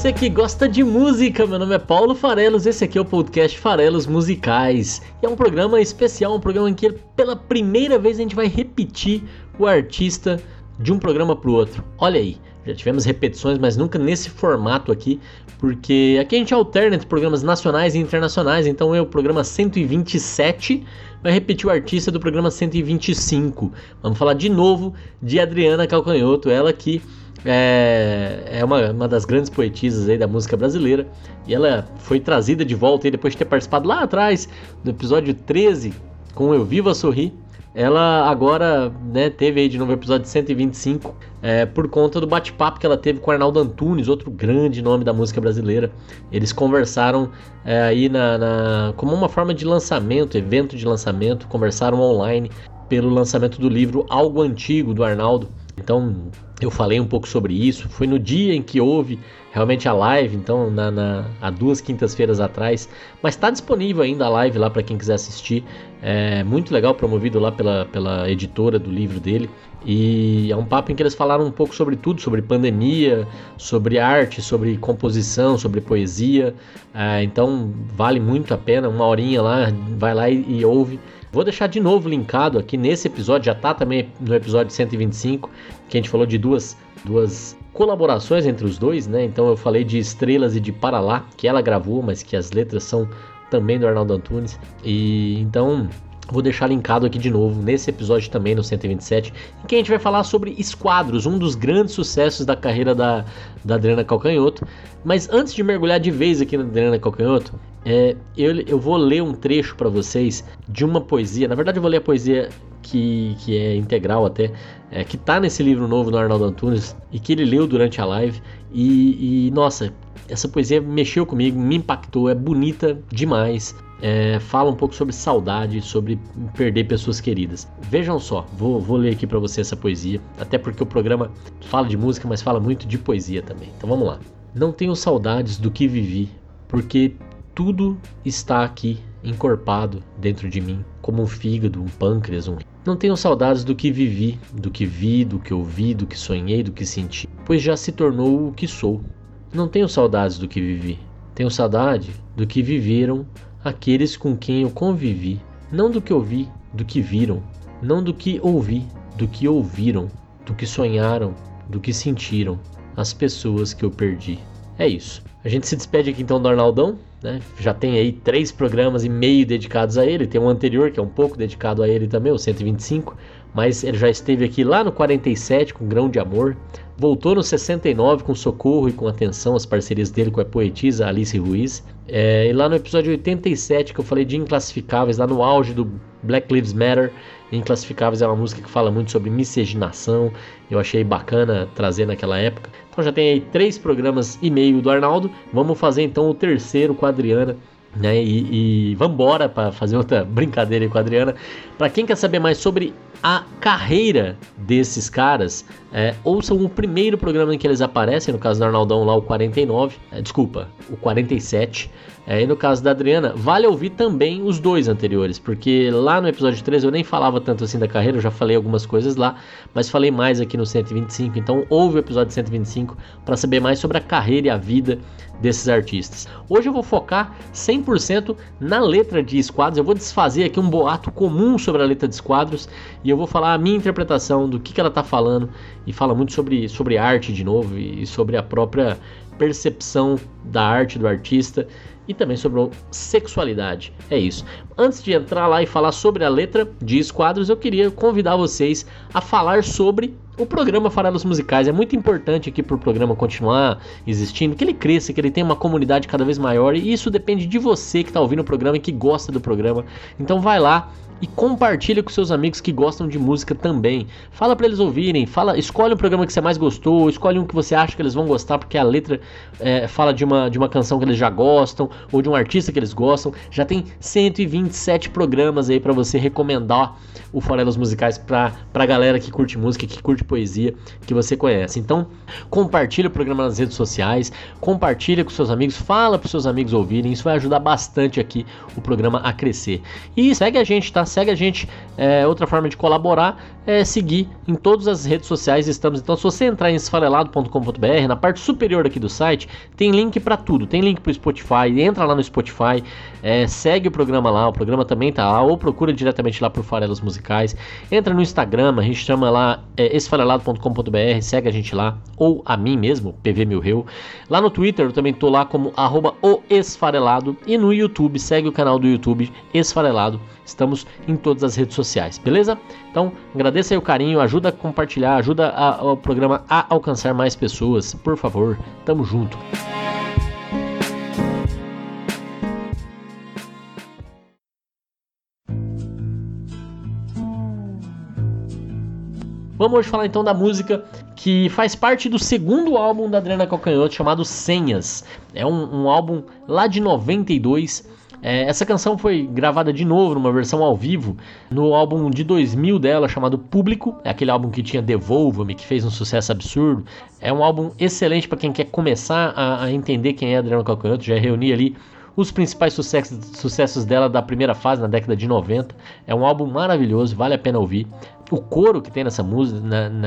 Você que gosta de música, meu nome é Paulo Farelos, esse aqui é o podcast Farelos Musicais. E é um programa especial, um programa em que pela primeira vez a gente vai repetir o artista de um programa pro outro. Olha aí, já tivemos repetições, mas nunca nesse formato aqui, porque aqui a gente alterna entre programas nacionais e internacionais, então eu, programa 127, vai repetir o artista do programa 125. Vamos falar de novo de Adriana Calcanhoto, ela que é, é uma, uma das grandes poetisas aí da música brasileira e ela foi trazida de volta aí depois de ter participado lá atrás do episódio 13 com Eu Viva Sorrir. Ela agora né, teve aí de novo o episódio 125 é, por conta do bate-papo que ela teve com Arnaldo Antunes, outro grande nome da música brasileira. Eles conversaram é, aí na, na, como uma forma de lançamento, evento de lançamento, conversaram online pelo lançamento do livro Algo Antigo do Arnaldo. Então eu falei um pouco sobre isso. Foi no dia em que houve realmente a live, então na, na há duas quintas-feiras atrás. Mas está disponível ainda a live lá para quem quiser assistir. É muito legal, promovido lá pela, pela editora do livro dele. E é um papo em que eles falaram um pouco sobre tudo, sobre pandemia, sobre arte, sobre composição, sobre poesia. É, então vale muito a pena, uma horinha lá, vai lá e, e ouve. Vou deixar de novo linkado aqui nesse episódio, já tá também no episódio 125, que a gente falou de duas, duas colaborações entre os dois, né? Então eu falei de Estrelas e de Paralá, que ela gravou, mas que as letras são também do Arnaldo Antunes. E então Vou deixar linkado aqui de novo nesse episódio também, no 127, em que a gente vai falar sobre Esquadros, um dos grandes sucessos da carreira da, da Adriana Calcanhoto. Mas antes de mergulhar de vez aqui na Adriana Calcanhoto, é, eu, eu vou ler um trecho para vocês de uma poesia. Na verdade, eu vou ler a poesia que, que é integral até, é, que tá nesse livro novo do Arnaldo Antunes e que ele leu durante a live. E, e nossa, essa poesia mexeu comigo, me impactou, é bonita demais é, fala um pouco sobre saudade, sobre perder pessoas queridas. Vejam só, vou, vou ler aqui para você essa poesia, até porque o programa fala de música, mas fala muito de poesia também. Então vamos lá. Não tenho saudades do que vivi, porque tudo está aqui encorpado dentro de mim, como um fígado, um pâncreas, um. Não tenho saudades do que vivi, do que vi, do que ouvi, do que sonhei, do que senti, pois já se tornou o que sou. Não tenho saudades do que vivi, tenho saudade do que viveram aqueles com quem eu convivi, não do que ouvi, do que viram, não do que ouvi, do que ouviram, do que sonharam, do que sentiram, as pessoas que eu perdi. É isso. A gente se despede aqui então do Arnaldão, né? Já tem aí três programas e meio dedicados a ele. Tem um anterior que é um pouco dedicado a ele também, o 125, mas ele já esteve aqui lá no 47 com Grão de Amor, voltou no 69 com Socorro e com Atenção, as parcerias dele com a poetisa Alice Ruiz, é, e lá no episódio 87 que eu falei de Inclassificáveis, lá no auge do Black Lives Matter, Inclassificáveis é uma música que fala muito sobre miscigenação, eu achei bacana trazer naquela época. Então já tem aí três programas e meio do Arnaldo, vamos fazer então o terceiro com a Adriana, né? E, e vambora para fazer outra brincadeira aí com a Adriana. Para quem quer saber mais sobre a carreira desses caras, é, ouçam o primeiro programa em que eles aparecem, no caso do Arnaldão lá o 49, é, desculpa, o 47. É, e no caso da Adriana, vale ouvir também os dois anteriores, porque lá no episódio 13 eu nem falava tanto assim da carreira, eu já falei algumas coisas lá, mas falei mais aqui no 125, então ouve o episódio 125 para saber mais sobre a carreira e a vida desses artistas. Hoje eu vou focar 100% na letra de Esquadros, eu vou desfazer aqui um boato comum sobre a letra de Esquadros e eu vou falar a minha interpretação do que, que ela está falando e fala muito sobre, sobre arte de novo e sobre a própria percepção da arte do artista e também sobre sexualidade. É isso. Antes de entrar lá e falar sobre a letra de Esquadros, eu queria convidar vocês a falar sobre o programa Farelos Musicais. É muito importante aqui para o programa continuar existindo, que ele cresça, que ele tenha uma comunidade cada vez maior e isso depende de você que está ouvindo o programa e que gosta do programa. Então vai lá, e compartilha com seus amigos que gostam de música também. Fala para eles ouvirem, fala, escolhe um programa que você mais gostou, escolhe um que você acha que eles vão gostar porque a letra é, fala de uma, de uma canção que eles já gostam ou de um artista que eles gostam. Já tem 127 programas aí para você recomendar o Farelos Musicais para a galera que curte música, que curte poesia, que você conhece. Então, compartilha o programa nas redes sociais, compartilha com seus amigos, fala para seus amigos ouvirem, isso vai ajudar bastante aqui o programa a crescer. E segue a gente, tá? Segue a gente. É, outra forma de colaborar é seguir em todas as redes sociais. Estamos. Então, se você entrar em esfarelado.com.br, na parte superior aqui do site, tem link para tudo. Tem link para o Spotify. Entra lá no Spotify, é, segue o programa lá. O programa também tá lá. Ou procura diretamente lá por Farelas Musicais. Entra no Instagram, a gente chama lá é, esfarelado.com.br. Segue a gente lá. Ou a mim mesmo, PV Milreu. Lá no Twitter eu também tô lá como arroba o Esfarelado. E no YouTube, segue o canal do YouTube Esfarelado. Estamos em todas as redes sociais, beleza? Então, agradeça aí o carinho, ajuda a compartilhar, ajuda o programa a alcançar mais pessoas, por favor. Tamo junto. Vamos hoje falar então da música que faz parte do segundo álbum da Adriana Calcanhoto, chamado Senhas. É um, um álbum lá de 92 é, essa canção foi gravada de novo numa versão ao vivo no álbum de 2000 dela chamado Público, é aquele álbum que tinha Devolva-me, que fez um sucesso absurdo. É um álbum excelente para quem quer começar a, a, entender quem é Adriano Calcanhoto, já reuni ali os principais sucessos, sucessos dela da primeira fase, na década de 90. É um álbum maravilhoso, vale a pena ouvir. O coro que tem nessa música,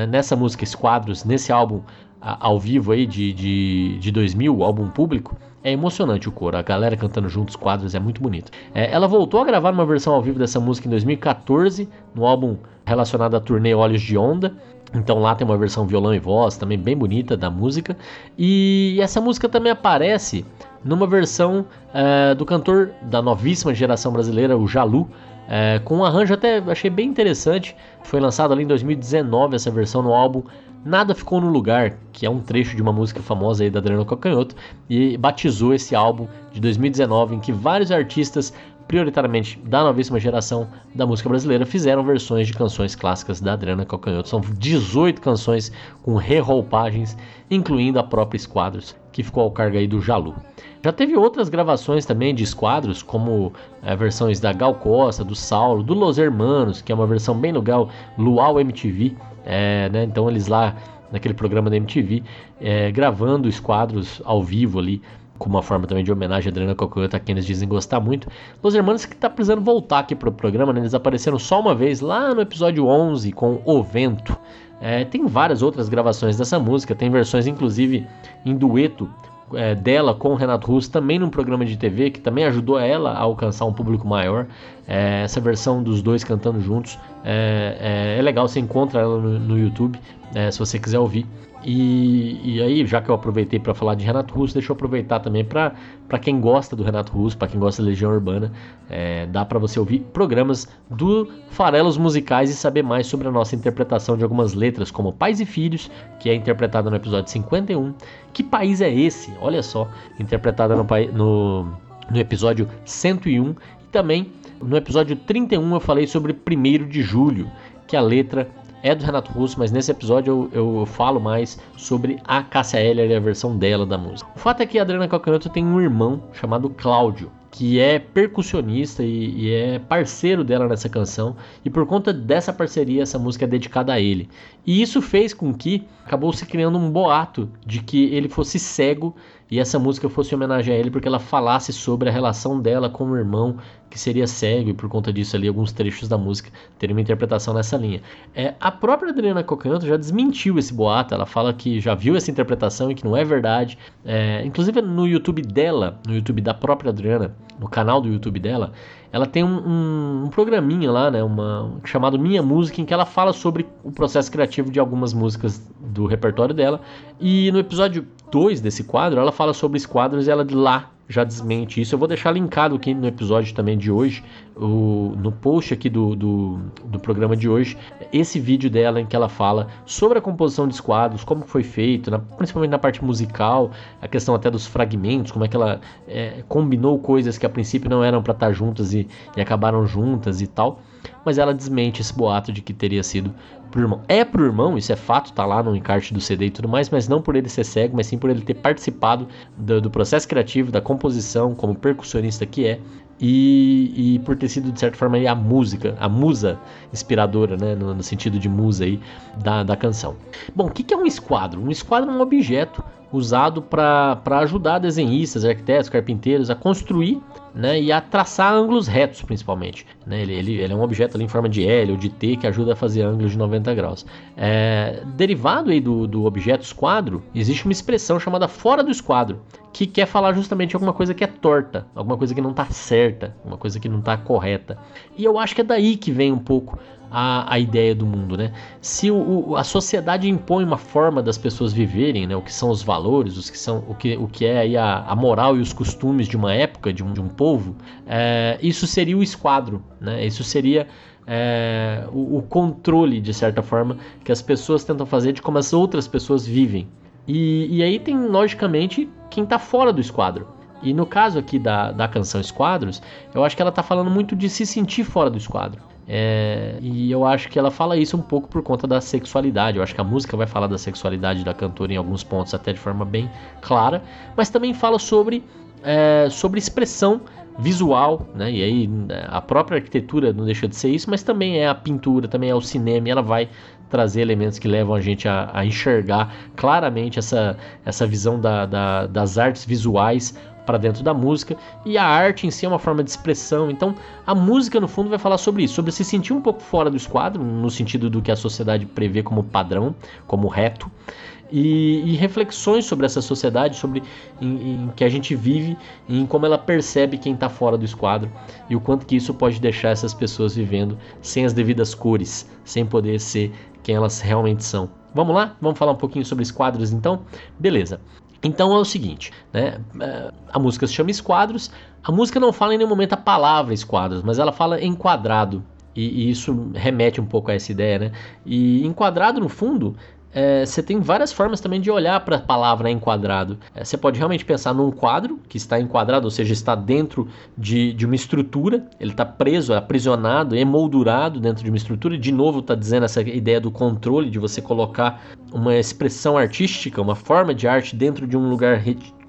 nessa música, quadros, nesse álbum ao vivo aí de, de, de 2000, o álbum público, é emocionante o coro, a galera cantando juntos, quadros, é muito bonito. É, ela voltou a gravar uma versão ao vivo dessa música em 2014, no álbum relacionado à turnê Olhos de Onda. Então lá tem uma versão violão e voz também bem bonita da música. E essa música também aparece numa versão é, do cantor da novíssima geração brasileira, o Jalu, é, com um arranjo até achei bem interessante. Foi lançado ali em 2019 essa versão no álbum Nada Ficou no Lugar, que é um trecho de uma música famosa aí da Adriana Cocanhoto, e batizou esse álbum de 2019 em que vários artistas, prioritariamente da novíssima geração da música brasileira, fizeram versões de canções clássicas da Adriana Cocanhoto. São 18 canções com reroupagens, incluindo a própria Esquadros, que ficou ao cargo aí do Jalu. Já teve outras gravações também de esquadros, como é, versões da Gal Costa, do Saulo, do Los Hermanos, que é uma versão bem legal, Luau MTV, é, né? Então eles lá naquele programa da MTV é, gravando os quadros ao vivo ali com uma forma também de homenagem a Adriana Cocoyota, a quem eles dizem gostar muito. Os Hermanos que tá precisando voltar aqui pro programa, né? Eles apareceram só uma vez lá no episódio 11 com O Vento. É, tem várias outras gravações dessa música, tem versões inclusive em dueto é, dela com o Renato Russo, também num programa de TV que também ajudou ela a alcançar um público maior. É, essa versão dos dois cantando juntos é, é, é legal, você encontra ela no, no YouTube é, se você quiser ouvir. E, e, aí, já que eu aproveitei para falar de Renato Russo, deixa eu aproveitar também para quem gosta do Renato Russo, para quem gosta da Legião Urbana, é, dá para você ouvir programas do Farelos Musicais e saber mais sobre a nossa interpretação de algumas letras, como Pais e Filhos, que é interpretada no episódio 51. Que país é esse? Olha só, interpretada no, no, no episódio 101 e também no episódio 31 eu falei sobre 1 de julho, que a letra é do Renato Russo, mas nesse episódio eu, eu falo mais sobre a Cássia Eller e a versão dela da música. O fato é que a Adriana Calcanhoto tem um irmão chamado Cláudio, que é percussionista e, e, é parceiro dela nessa canção, e por conta dessa parceria, essa música é dedicada a ele. E isso fez com que acabou se criando um boato de que ele fosse cego e essa música fosse homenagem a ele porque ela falasse sobre a relação dela com o irmão que seria cego e por conta disso ali alguns trechos da música teriam uma interpretação nessa linha. É, a própria Adriana Cocanto já desmentiu esse boato, ela fala que já viu essa interpretação e que não é verdade. É, inclusive no YouTube dela, no YouTube da própria Adriana, no canal do YouTube dela, ela tem um, um, um, programinha lá, né, uma, chamado Minha Música, em que ela fala sobre o processo criativo de algumas músicas do repertório dela. E no episódio 2 desse quadro, ela fala sobre os quadros e ela de lá já desmente isso. Eu vou deixar linkado aqui no episódio também de hoje, o, no post aqui do, do, do, programa de hoje, esse vídeo dela em que ela fala sobre a composição de quadros, como foi feito, na, principalmente na parte musical, a questão até dos fragmentos, como é que ela é, combinou coisas que a princípio não eram para estar juntas e, e acabaram juntas e tal. Mas ela desmente esse boato de que teria sido pro irmão. É pro irmão, isso é fato, tá lá no encarte do CD e tudo mais, mas não por ele ser cego, mas sim por ele ter participado do, do processo criativo, da composição, como percussionista que é, e, e, por ter sido de certa forma a música, a musa inspiradora, né, no, no sentido de musa aí da, da canção. Bom, o que, que é um esquadro? Um esquadro é um objeto usado para ajudar desenhistas, arquitetos, carpinteiros a construir né, e a traçar ângulos retos, principalmente. Né? Ele, ele, ele, é um objeto ali em forma de L ou de T que ajuda a fazer ângulos de 90 graus. É, derivado aí do, do objeto esquadro, existe uma expressão chamada fora do esquadro, que quer falar justamente alguma coisa que é torta, alguma coisa que não está certa, uma coisa que não está correta. E eu acho que é daí que vem um pouco a, a ideia do mundo, né? Se o, o, a sociedade impõe uma forma das pessoas viverem, né? O que são os valores, os que são, o, que, o que é a, a moral e os costumes de uma época, de um, de um povo, é, isso seria o esquadro, né? Isso seria é, o, o controle, de certa forma, que as pessoas tentam fazer de como as outras pessoas vivem. E, e aí tem, logicamente, quem está fora do esquadro. E no caso aqui da, da canção Esquadros, eu acho que ela está falando muito de se sentir fora do esquadro. É, e eu acho que ela fala isso um pouco por conta da sexualidade. Eu acho que a música vai falar da sexualidade da cantora em alguns pontos, até de forma bem clara, mas também fala sobre, é, sobre expressão visual, né? E aí a própria arquitetura não deixa de ser isso, mas também é a pintura, também é o cinema, e ela vai trazer elementos que levam a gente a, a enxergar claramente essa, essa visão da, da, das artes visuais para dentro da música e a arte em si é uma forma de expressão. Então, a música no fundo vai falar sobre isso, sobre se sentir um pouco fora do esquadro, no sentido do que a sociedade prevê como padrão, como reto, e, e reflexões sobre essa sociedade, sobre em, em, que a gente vive em como ela percebe quem está fora do esquadro e o quanto que isso pode deixar essas pessoas vivendo sem as devidas cores, sem poder ser quem elas realmente são. Vamos lá? Vamos falar um pouquinho sobre esquadros então? Beleza. Então é o seguinte, né? É, a música se chama Esquadros. A música não fala em nenhum momento a palavra esquadros, mas ela fala enquadrado. E, e isso remete um pouco a essa ideia, né? E enquadrado, no fundo, é, você tem várias formas também de olhar para a palavra enquadrado. É, você pode realmente pensar num quadro que está enquadrado, ou seja, está dentro de, de uma estrutura, ele está preso, aprisionado, emoldurado dentro de uma estrutura. De novo, está dizendo essa ideia do controle, de você colocar uma expressão artística, uma forma de arte dentro de um lugar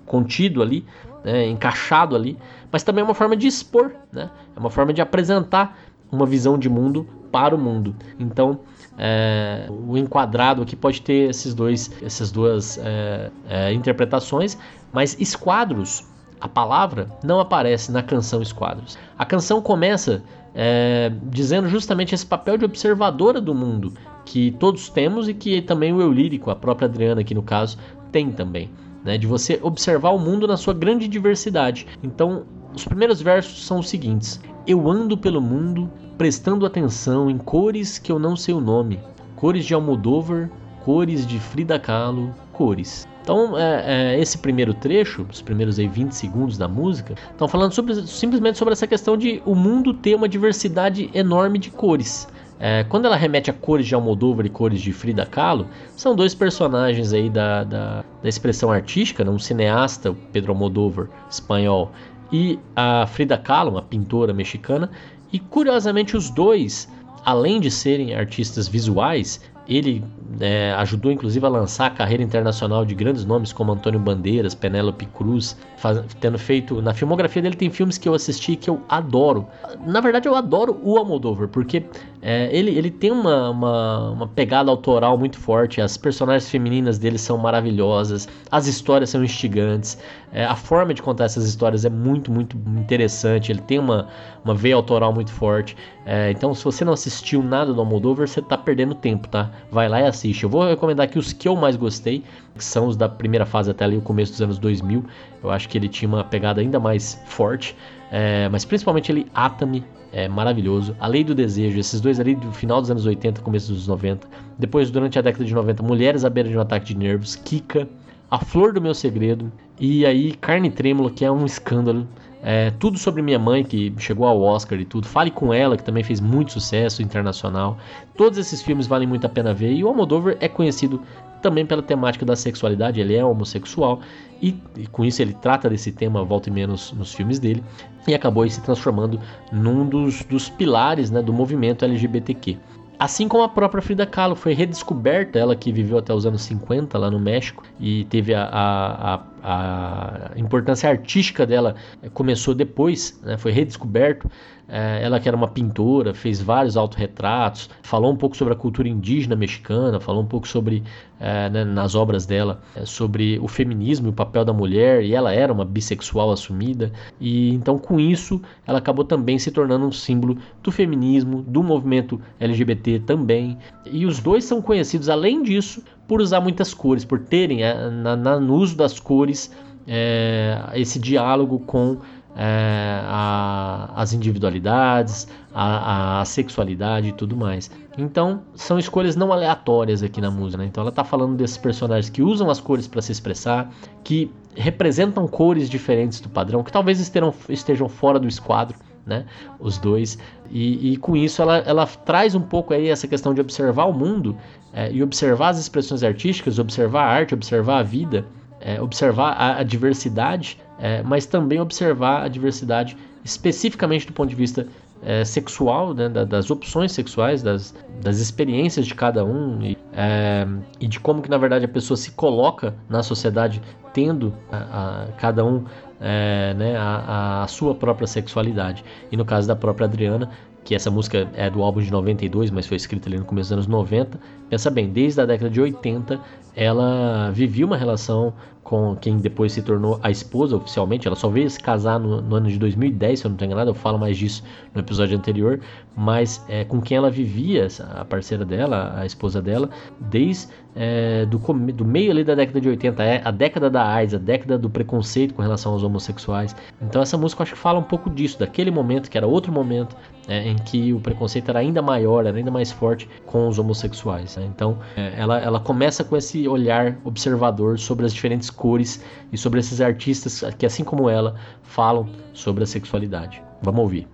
contido ali, né, encaixado ali, mas também é uma forma de expor, né, é uma forma de apresentar uma visão de mundo para o mundo. Então, é, o enquadrado aqui pode ter esses dois, essas duas é, é, interpretações, mas esquadros, a palavra não aparece na canção Esquadros. A canção começa é, dizendo justamente esse papel de observadora do mundo que todos temos e que também o eu lírico, a própria Adriana aqui no caso, tem também. Né, de você observar o mundo na sua grande diversidade. Então, os primeiros versos são os seguintes: Eu ando pelo mundo prestando atenção em cores que eu não sei o nome, cores de Almodóvar, cores de Frida Kahlo, cores. Então, é, é, esse primeiro trecho, os primeiros aí 20 segundos da música, estão falando sobre, simplesmente sobre essa questão de o mundo ter uma diversidade enorme de cores. É, quando ela remete a cores de Almodóvar e cores de Frida Kahlo, são dois personagens aí da, da, da expressão artística, né? um cineasta, Pedro Almodóvar, espanhol, e a Frida Kahlo, uma pintora mexicana, e curiosamente, os dois, além de serem artistas visuais, ele é, ajudou inclusive a lançar a carreira internacional de grandes nomes como Antônio Bandeiras, Penélope Cruz, faz, tendo feito. Na filmografia dele tem filmes que eu assisti que eu adoro. Na verdade, eu adoro o Almodóvar, porque é, ele, ele tem uma, uma, uma, pegada autoral muito forte, as personagens femininas dele são maravilhosas, as histórias são instigantes, é, a forma de contar essas histórias é muito, muito interessante, ele tem uma, uma veia autoral muito forte. É, então, se você não assistiu nada do Almodóvar, você está perdendo tempo, tá? Vai lá e assiste. Eu vou recomendar aqui os que eu mais gostei, que são os da primeira fase até ali o começo dos anos 2000. Eu acho que ele tinha uma pegada ainda mais forte, é, mas principalmente ele Atami é maravilhoso. A Lei do Desejo, esses dois ali do final dos anos 80, começo dos 90. Depois, durante a década de 90, Mulheres à beira de um ataque de nervos, Kika, A Flor do Meu Segredo e aí Carne Trêmula, que é um escândalo. É, tudo sobre minha mãe, que chegou ao Oscar e tudo. Fale com ela, que também fez muito sucesso internacional. Todos esses filmes valem muito a pena ver. E o Almodóvar é conhecido também pela temática da sexualidade, ele é homossexual e, e com isso ele trata desse tema volta e menos nos filmes dele e acabou se transformando num dos, dos pilares né, do movimento LGBTQ. Assim como a própria Frida Kahlo foi redescoberta, ela que viveu até os anos 50 lá no México e teve a, a, a, a importância artística dela começou depois, né, foi redescoberto. É, ela que era uma pintora, fez vários autorretratos, falou um pouco sobre a cultura indígena mexicana, falou um pouco sobre, é, né, nas obras dela, sobre o feminismo e o papel da mulher, e ela era uma bissexual assumida, e então com isso ela acabou também se tornando um símbolo do feminismo, do movimento LGBT também, e os dois são conhecidos, além disso, por usar muitas cores, por terem é, na, na, no uso das cores é, esse diálogo com é, a, as individualidades, a, a, sexualidade e tudo mais. Então, são escolhas não aleatórias aqui na música. Né? Então, ela está falando desses personagens que usam as cores para se expressar, que representam cores diferentes do padrão, que talvez estejam, estejam fora do esquadro. Né? Os dois, e, e, com isso ela, ela traz um pouco aí essa questão de observar o mundo é, e observar as expressões artísticas, observar a arte, observar a vida, é, observar a, a diversidade é, mas também observar a diversidade especificamente do ponto de vista é, sexual, né, das opções sexuais, das, das experiências de cada um e, é, e, de como que na verdade a pessoa se coloca na sociedade tendo a, a cada um é, né, a, a, sua própria sexualidade. E no caso da própria Adriana, que essa música é do álbum de 92, mas foi escrita ali no começo dos anos 90, pensa bem, desde a década de 80 ela vivia uma relação com quem depois se tornou a esposa oficialmente. Ela só veio se casar no, no ano de 2010, se eu não estou enganado, eu falo mais disso no episódio anterior. Mas é, com quem ela vivia, a parceira dela, a esposa dela, desde é, do, do, meio ali da década de 80, é a década da AIDS, a década do preconceito com relação aos homossexuais. Então essa música eu acho que fala um pouco disso, daquele momento que era outro momento é, em que o preconceito era ainda maior, era ainda mais forte com os homossexuais. Né? Então é, ela, ela começa com esse olhar observador sobre as diferentes cores e sobre esses artistas que, assim como ela, falam sobre a sexualidade. Vamos ouvir.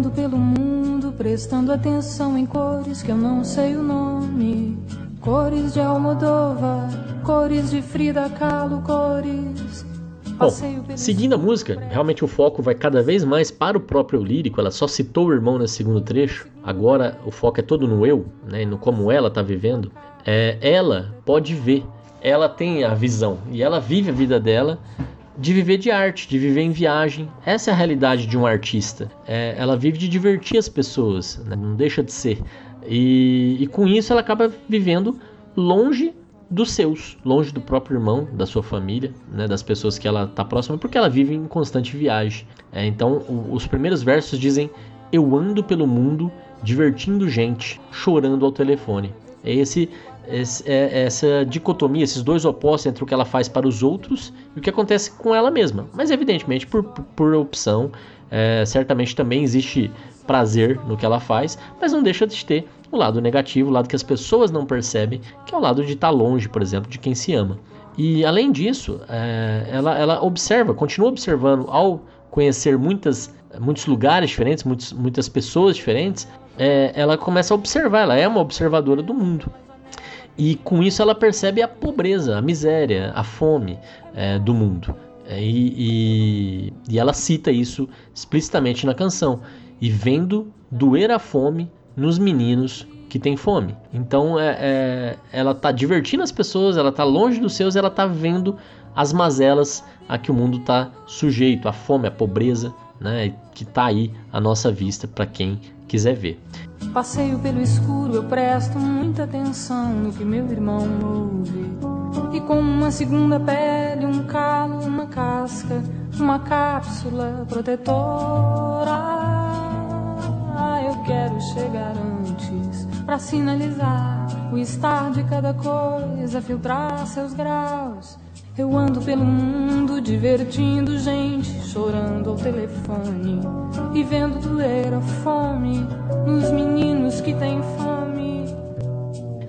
Andando pelo mundo, prestando atenção em cores que eu não sei o nome. Cores de Almodóvar, cores de Frida Kahlo, cores. Bom, seguindo a música, realmente o foco vai cada vez mais para o próprio lírico. Ela só citou o irmão nesse segundo trecho. Agora o foco é todo no eu, né, no como ela está vivendo. É, ela pode ver, ela tem a visão e ela vive a vida dela de viver de arte, de viver em viagem. Essa é a realidade de um artista. É, ela vive de divertir as pessoas, né? não deixa de ser. E, e com isso ela acaba vivendo longe dos seus, longe do próprio irmão, da sua família, né, das pessoas que ela está próxima, porque ela vive em constante viagem. É, então, os primeiros versos dizem: Eu ando pelo mundo divertindo gente, chorando ao telefone. É esse é, essa dicotomia, esses dois opostos entre o que ela faz para os outros e o que acontece com ela mesma. Mas, evidentemente, por, por opção, é, certamente também existe prazer no que ela faz, mas não deixa de ter o lado negativo, o lado que as pessoas não percebem, que é o lado de estar longe, por exemplo, de quem se ama. E além disso, é, ela, ela observa, continua observando ao conhecer muitas, muitos lugares diferentes, muitos, muitas pessoas diferentes, é, ela começa a observar, ela é uma observadora do mundo. E com isso ela percebe a pobreza, a miséria, a fome é, do mundo. É, e, e, e, ela cita isso explicitamente na canção. E vendo doer a fome nos meninos que têm fome. Então é, é ela está divertindo as pessoas, ela está longe dos seus, ela está vendo as mazelas a que o mundo está sujeito, a fome, a pobreza, né, que está aí à nossa vista para quem quiser ver. Passeio pelo escuro, eu presto muita atenção no que meu irmão ouve. E com uma segunda pele, um calo, uma casca, uma cápsula protetora. Eu quero chegar antes para sinalizar o estar de cada coisa, filtrar seus graus. Eu ando pelo mundo divertindo gente, chorando ao telefone e vendo doer a fome nos meninos que têm fome.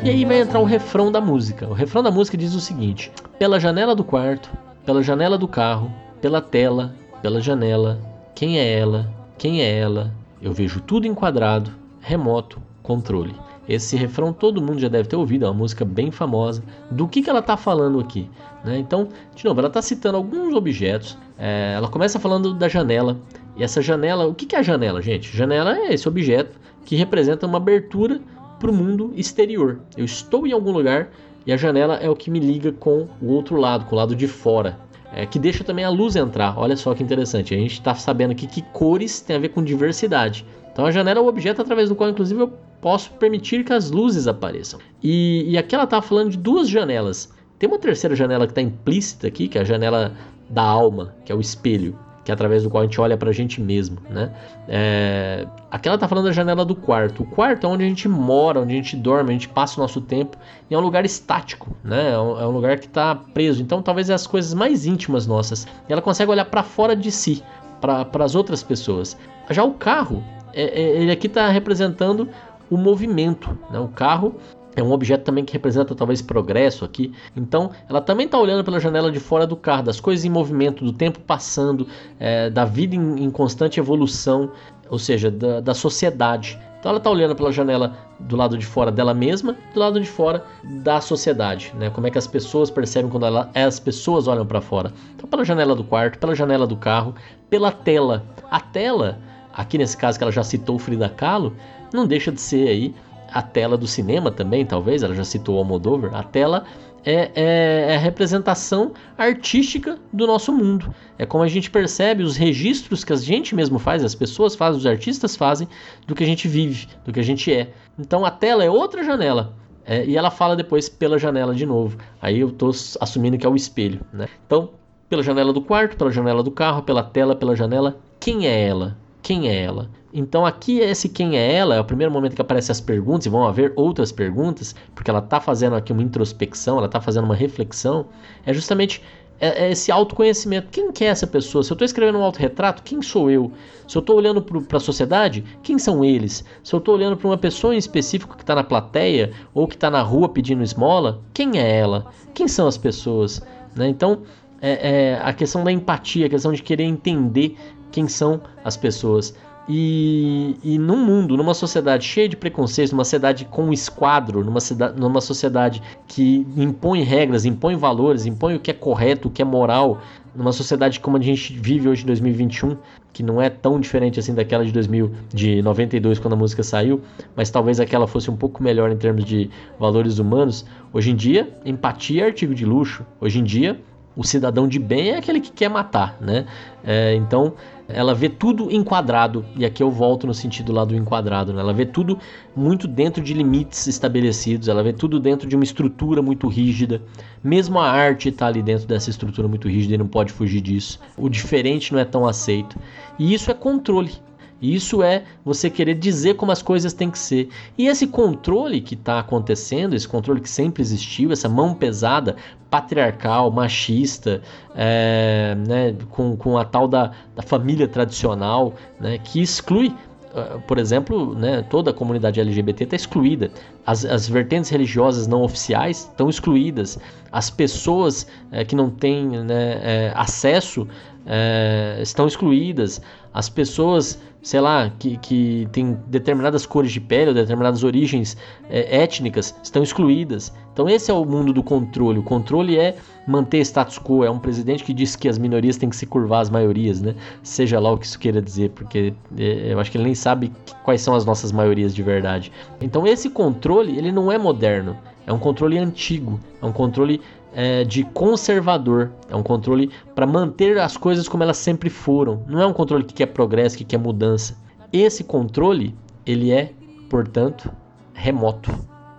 E aí vai entrar o refrão da música. O refrão da música diz o seguinte: Pela janela do quarto, pela janela do carro, pela tela, pela janela, quem é ela, quem é ela, eu vejo tudo enquadrado, remoto, controle. Esse refrão todo mundo já deve ter ouvido, é uma música bem famosa. Do que, que ela está falando aqui? Né? Então, de novo, ela está citando alguns objetos. É, ela começa falando da janela. E essa janela, o que, que é a janela, gente? Janela é esse objeto que representa uma abertura para o mundo exterior. Eu estou em algum lugar e a janela é o que me liga com o outro lado, com o lado de fora. É, que deixa também a luz entrar. Olha só que interessante. A gente está sabendo aqui que cores tem a ver com diversidade. Então a janela é o objeto através do qual, inclusive, eu posso permitir que as luzes apareçam. E, e aqui ela está falando de duas janelas. Tem uma terceira janela que está implícita aqui, que é a janela da alma, que é o espelho que é através do qual a gente olha para a gente mesmo, né? É... Aqui ela tá falando da janela do quarto. O quarto é onde a gente mora, onde a gente dorme, a gente passa o nosso tempo. E é um lugar estático, né? É um, é um lugar que está preso. Então, talvez é as coisas mais íntimas nossas. E ela consegue olhar para fora de si, para as outras pessoas. Já o carro, é, é, ele aqui está representando o movimento. Né? O carro é um objeto também que representa talvez progresso aqui. Então, ela também está olhando pela janela de fora do carro, das coisas em movimento, do tempo passando, é, da vida em, em, constante evolução, ou seja, da, da sociedade. Então, ela está olhando pela janela do lado de fora dela mesma, do lado de fora da sociedade, né? Como é que as pessoas percebem quando ela, as pessoas olham para fora? Então, pela janela do quarto, pela janela do carro, pela tela. A tela, aqui nesse caso que ela já citou Frida Kahlo, não deixa de ser aí a tela do cinema também, talvez, ela já citou o Almodóvar, a tela é, é, é, a representação artística do nosso mundo. É como a gente percebe os registros que a gente mesmo faz, as pessoas fazem, os artistas fazem, do que a gente vive, do que a gente é. Então a tela é outra janela. É, e ela fala depois pela janela de novo. Aí eu estou assumindo que é o espelho. Né? Então, pela janela do quarto, pela janela do carro, pela tela, pela janela, quem é ela? Quem é ela? Então aqui esse quem é ela é o primeiro momento que aparecem as perguntas e vão haver outras perguntas, porque ela está fazendo aqui uma introspecção, ela está fazendo uma reflexão, é justamente é, é esse autoconhecimento. Quem que é essa pessoa? Se eu estou escrevendo um autorretrato, quem sou eu? Se eu estou olhando para a sociedade, quem são eles? Se eu estou olhando para uma pessoa em específico que está na plateia ou que está na rua pedindo esmola, quem é ela? Quem são as pessoas? Né? Então, é, é, a questão da empatia, a questão de querer entender quem são as pessoas. E, e num mundo, numa sociedade cheia de preconceitos, numa sociedade com esquadro, numa, numa sociedade que impõe regras, impõe valores, impõe o que é correto, o que é moral, numa sociedade como a gente vive hoje em 2021, que não é tão diferente assim daquela de 2000, de 92 quando a música saiu, mas talvez aquela fosse um pouco melhor em termos de valores humanos. Hoje em dia, empatia é artigo de luxo. Hoje em dia, o cidadão de bem é aquele que quer matar, né? É, então ela vê tudo enquadrado, e aqui eu volto no sentido lá do enquadrado, né? ela vê tudo muito dentro de limites estabelecidos, ela vê tudo dentro de uma estrutura muito rígida. Mesmo a arte está ali dentro dessa estrutura muito rígida e não pode fugir disso. O diferente não é tão aceito. E isso é controle. Isso é você querer dizer como as coisas têm que ser. E esse controle que está acontecendo, esse controle que sempre existiu, essa mão pesada, patriarcal, machista, é, né, com, com a tal da, da família tradicional, né, que exclui ah, por exemplo, né, toda a comunidade LGBT está excluída. As, as, vertentes religiosas não oficiais estão excluídas. As pessoas é, que não têm né, é, acesso é, estão excluídas. As pessoas sei lá, que, que tem determinadas cores de pele ou determinadas origens é, étnicas estão excluídas. Então esse é o mundo do controle. O controle é manter status quo. É um presidente que diz que as minorias têm que se curvar às maiorias, né? Seja lá o que isso queira dizer, porque é, eu acho que ele nem sabe quais são as nossas maiorias de verdade. Então esse controle ele não é moderno. É um controle antigo. É um controle é, de conservador. É um controle para manter as coisas como elas sempre foram. Não é um controle que quer progresso, que quer mudança. Esse controle, ele é, portanto, remoto.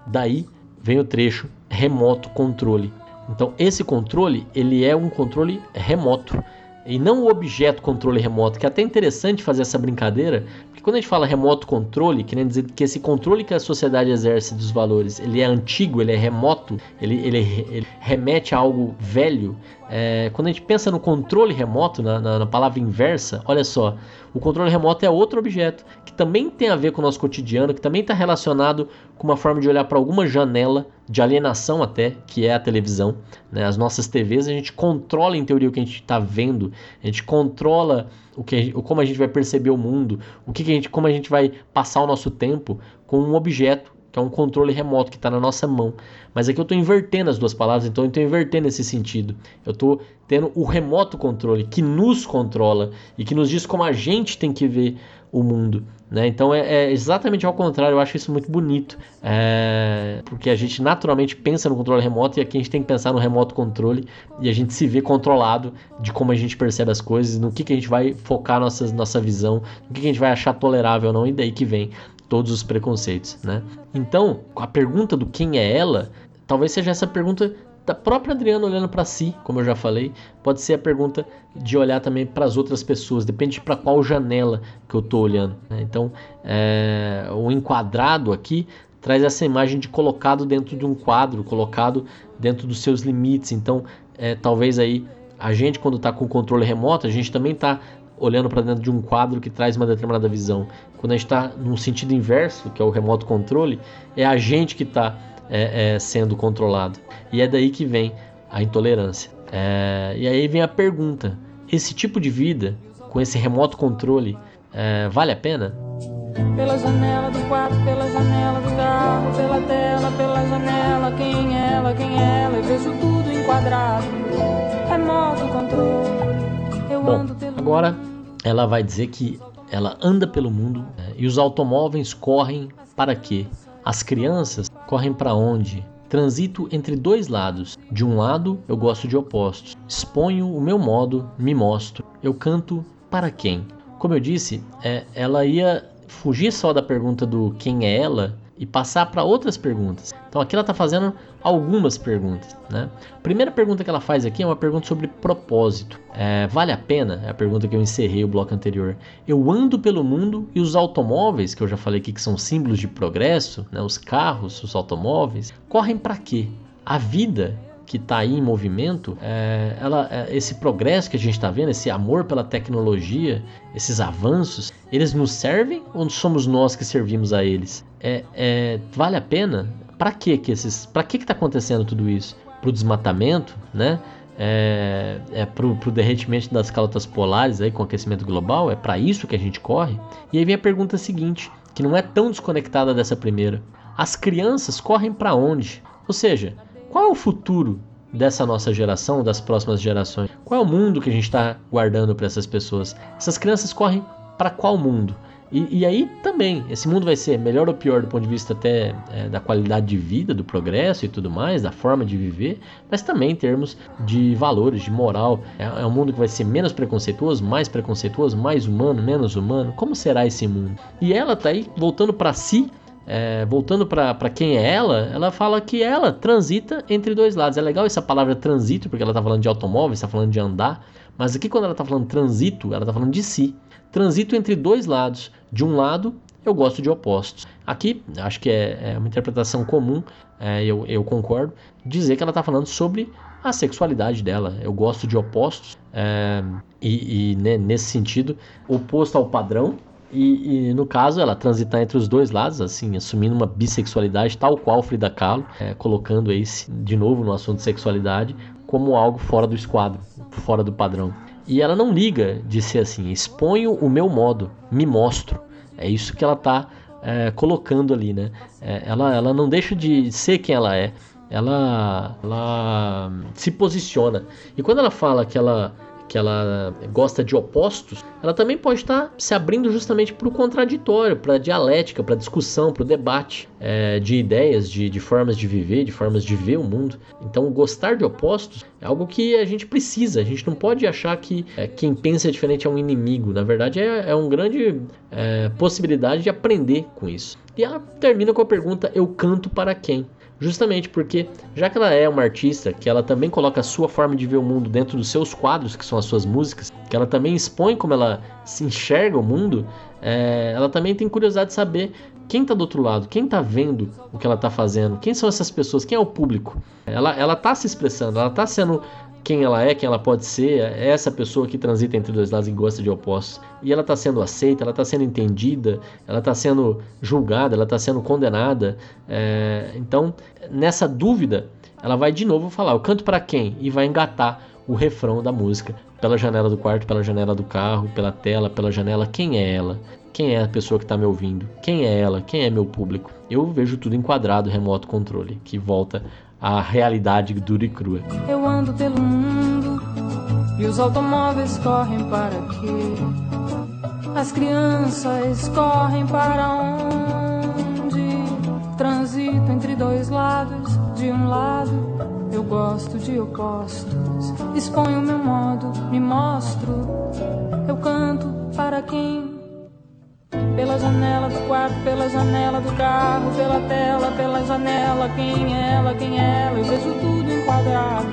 Daí vem o trecho remoto controle. Então, esse controle, ele é um controle remoto e não o objeto controle remoto, que é até interessante fazer essa brincadeira, quando a gente fala remoto controle, querendo dizer que esse controle que a sociedade exerce dos valores, ele é antigo, ele é remoto, ele, ele, ele remete a algo velho, É, quando a gente pensa no controle remoto, na, na, na, palavra inversa, olha só, o controle remoto é outro objeto que também tem a ver com o nosso cotidiano, que também está relacionado com uma forma de olhar para alguma janela de alienação até, que é a televisão. Né? As nossas TVs a gente controla em teoria o que a gente está vendo, a gente controla o que, como a gente vai perceber o mundo, o que, que a gente, como a gente vai passar o nosso tempo com um objeto que é um controle remoto que está na nossa mão. Mas aqui eu estou invertendo as duas palavras, então eu estou invertendo esse sentido. Eu estou tendo o remoto controle que nos controla e que nos diz como a gente tem que ver o mundo. Né? Então é, é, exatamente ao contrário, eu acho isso muito bonito, é, porque a gente naturalmente pensa no controle remoto e aqui a gente tem que pensar no remoto controle e a gente se vê controlado de como a gente percebe as coisas, no que, que a gente vai focar nossa, nossa visão, no que, que a gente vai achar tolerável ou não, e daí que vem todos os preconceitos, né? Então, a pergunta do quem é ela, talvez seja essa pergunta da própria Adriana olhando para si, como eu já falei, pode ser a pergunta de olhar também para as outras pessoas, depende para qual janela que eu estou olhando. Né? Então, é, o enquadrado aqui traz essa imagem de colocado dentro de um quadro, colocado dentro dos seus limites. Então, é, talvez aí a gente quando está com o controle remoto, a gente também está olhando para dentro de um quadro que traz uma determinada visão. Quando a gente está num sentido inverso, que é o remoto controle, é a gente que está é, é, sendo controlado. E é daí que vem a intolerância. É, e aí vem a pergunta: esse tipo de vida, com esse remoto controle, é, vale a pena? Pela janela do quarto, pela janela do carro, pela tela, pela janela, quem é ela, quem é ela, eu vejo tudo enquadrado. Remoto controle, Bom. Agora ela vai dizer que ela anda pelo mundo né, e os automóveis correm para quê? As crianças correm para onde? Transito entre dois lados. De um lado, eu gosto de opostos. Exponho o meu modo, me mostro. Eu canto para quem? Como eu disse, é, ela ia fugir só da pergunta do quem é ela e passar para outras perguntas. Então aqui ela está fazendo algumas perguntas. Né? A primeira pergunta que ela faz aqui é uma pergunta sobre propósito. É, vale a pena? É a pergunta que eu encerrei o bloco anterior. Eu ando pelo mundo e os automóveis, que eu já falei aqui que são símbolos de progresso, né? os carros, os automóveis, correm para quê? A vida que está aí em movimento, é, ela, é, esse progresso que a gente está vendo, esse amor pela tecnologia, esses avanços, eles nos servem ou somos nós que servimos a eles? É, é vale a pena? Para que que esses? Para que que está acontecendo tudo isso? Para o desmatamento, né? É, é para o derretimento das calotas polares aí com aquecimento global? É para isso que a gente corre? E aí vem a pergunta seguinte, que não é tão desconectada dessa primeira. As crianças correm para onde? Ou seja, qual é o futuro dessa nossa geração, das próximas gerações? Qual é o mundo que a gente está guardando para essas pessoas? Essas crianças correm para qual mundo? E, e, aí também, esse mundo vai ser melhor ou pior do ponto de vista até é, da qualidade de vida, do progresso e tudo mais, da forma de viver, mas também em termos de valores, de moral. É, é um mundo que vai ser menos preconceituoso, mais preconceituoso, mais humano, menos humano. Como será esse mundo? E ela tá aí voltando para si é, voltando para quem é ela, ela fala que ela transita entre dois lados. É legal essa palavra transito, porque ela está falando de automóvel, está falando de andar, mas aqui quando ela está falando transito, ela está falando de si. Transito entre dois lados. De um lado, eu gosto de opostos. Aqui, acho que é, é uma interpretação comum, é, eu, eu concordo, dizer que ela está falando sobre a sexualidade dela. Eu gosto de opostos, é, e, e né, nesse sentido, oposto ao padrão, e, e, no caso, ela transitar entre os dois lados, assim, assumindo uma bissexualidade, tal qual Frida Kahlo, é, colocando aí de novo no assunto de sexualidade como algo fora do esquadro, fora do padrão. E ela não liga de ser assim, exponho o meu modo, me mostro. É isso que ela está é, colocando ali, né? É, ela, ela não deixa de ser quem ela é, ela, ela se posiciona. E quando ela fala que ela que ela gosta de opostos, ela também pode estar se abrindo justamente para o contraditório, para a dialética, para a discussão, para o debate é, de ideias, de, de formas de viver, de formas de ver o mundo. Então, gostar de opostos é algo que a gente precisa. A gente não pode achar que é, quem pensa diferente é um inimigo. Na verdade, é, é uma grande é, possibilidade de aprender com isso. E ela termina com a pergunta: Eu canto para quem? Justamente porque, já que ela é uma artista, que ela também coloca a sua forma de ver o mundo dentro dos seus quadros, que são as suas músicas, que ela também expõe como ela se enxerga o mundo, é, ela também tem curiosidade de saber quem tá do outro lado, quem tá vendo o que ela tá fazendo, quem são essas pessoas, quem é o público. Ela, ela tá se expressando, ela tá sendo quem ela é, quem ela pode ser, é essa pessoa que transita entre dois lados e gosta de opostos. E ela está sendo aceita, ela está sendo entendida, ela está sendo julgada, ela está sendo condenada. É, então, nessa dúvida, ela vai de novo falar: eu canto para quem? E vai engatar o refrão da música pela janela do quarto, pela janela do carro, pela tela, pela janela. Quem é ela? Quem é a pessoa que está me ouvindo? Quem é ela? Quem é meu público? Eu vejo tudo enquadrado, remoto controle, que volta à realidade dura e crua. Eu ando pelo mundo e os automóveis correm para quê? As crianças correm para onde? Transito entre dois lados, de um lado eu gosto de opostos. Exponho meu modo, me mostro. Eu canto para quem pela janela do quarto, pela janela do carro, pela tela, pela janela. Quem é ela, quem é ela? Eu vejo tudo enquadrado.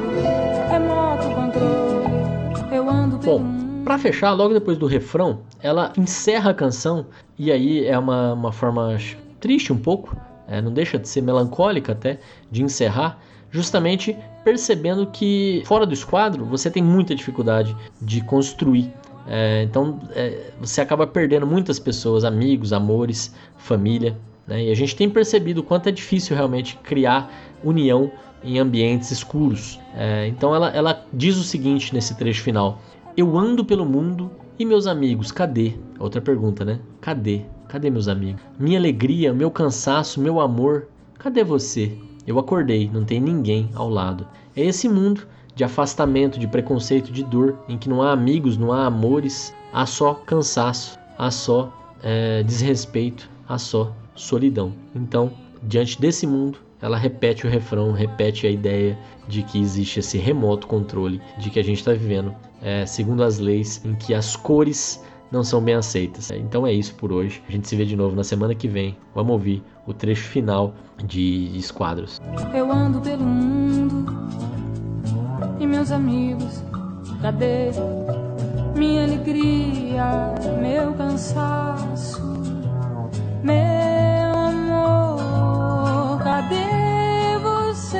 Remoto controle. Eu ando pelo Bom, pra fechar, logo depois do refrão, ela encerra a canção. E aí é uma, uma forma triste um pouco. É, não deixa de ser melancólica até, de encerrar, justamente percebendo que fora do esquadro você tem muita dificuldade de construir é, então é, você acaba perdendo muitas pessoas, amigos, amores, família. Né? E a gente tem percebido o quanto é difícil realmente criar união em ambientes escuros. É, então ela, ela diz o seguinte nesse trecho final: Eu ando pelo mundo e meus amigos, cadê? Outra pergunta, né? Cadê? Cadê meus amigos? Minha alegria, meu cansaço, meu amor, cadê você? Eu acordei, não tem ninguém ao lado. É esse mundo de afastamento, de preconceito, de dor, em que não há amigos, não há amores, há só cansaço, há só é, desrespeito, há só solidão. Então, diante desse mundo, ela repete o refrão, repete a ideia de que existe esse remoto controle, de que a gente está vivendo é, segundo as leis em que as cores não são bem aceitas. Então é isso por hoje. A gente se vê de novo na semana que vem. Vamos ouvir o trecho final de Esquadros. Eu ando pelo mundo e meus amigos, cadê minha alegria, meu cansaço, meu amor, cadê você?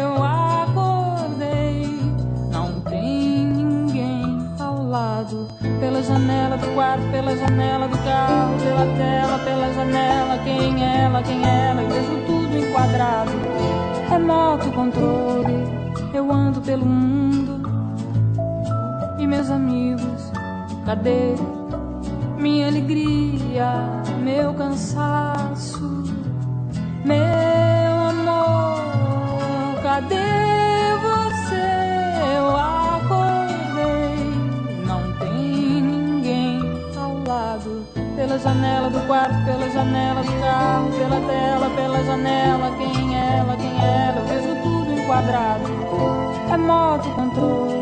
Eu acordei, não tem ninguém ao lado. Pela janela do quarto, pela janela do carro, pela tela, pela janela. Quem é ela, quem é ela? Eu vejo tudo enquadrado. Remoto controle eu ando pelo mundo. E meus amigos, cadê minha alegria, meu cansaço, meu amor, cadê você? Eu acordei, não tem ninguém ao lado. Pela janela do quarto, pela janela do carro, pela tela, pela janela, quem ela, quem ela, eu vejo quadrado, remoto é controle.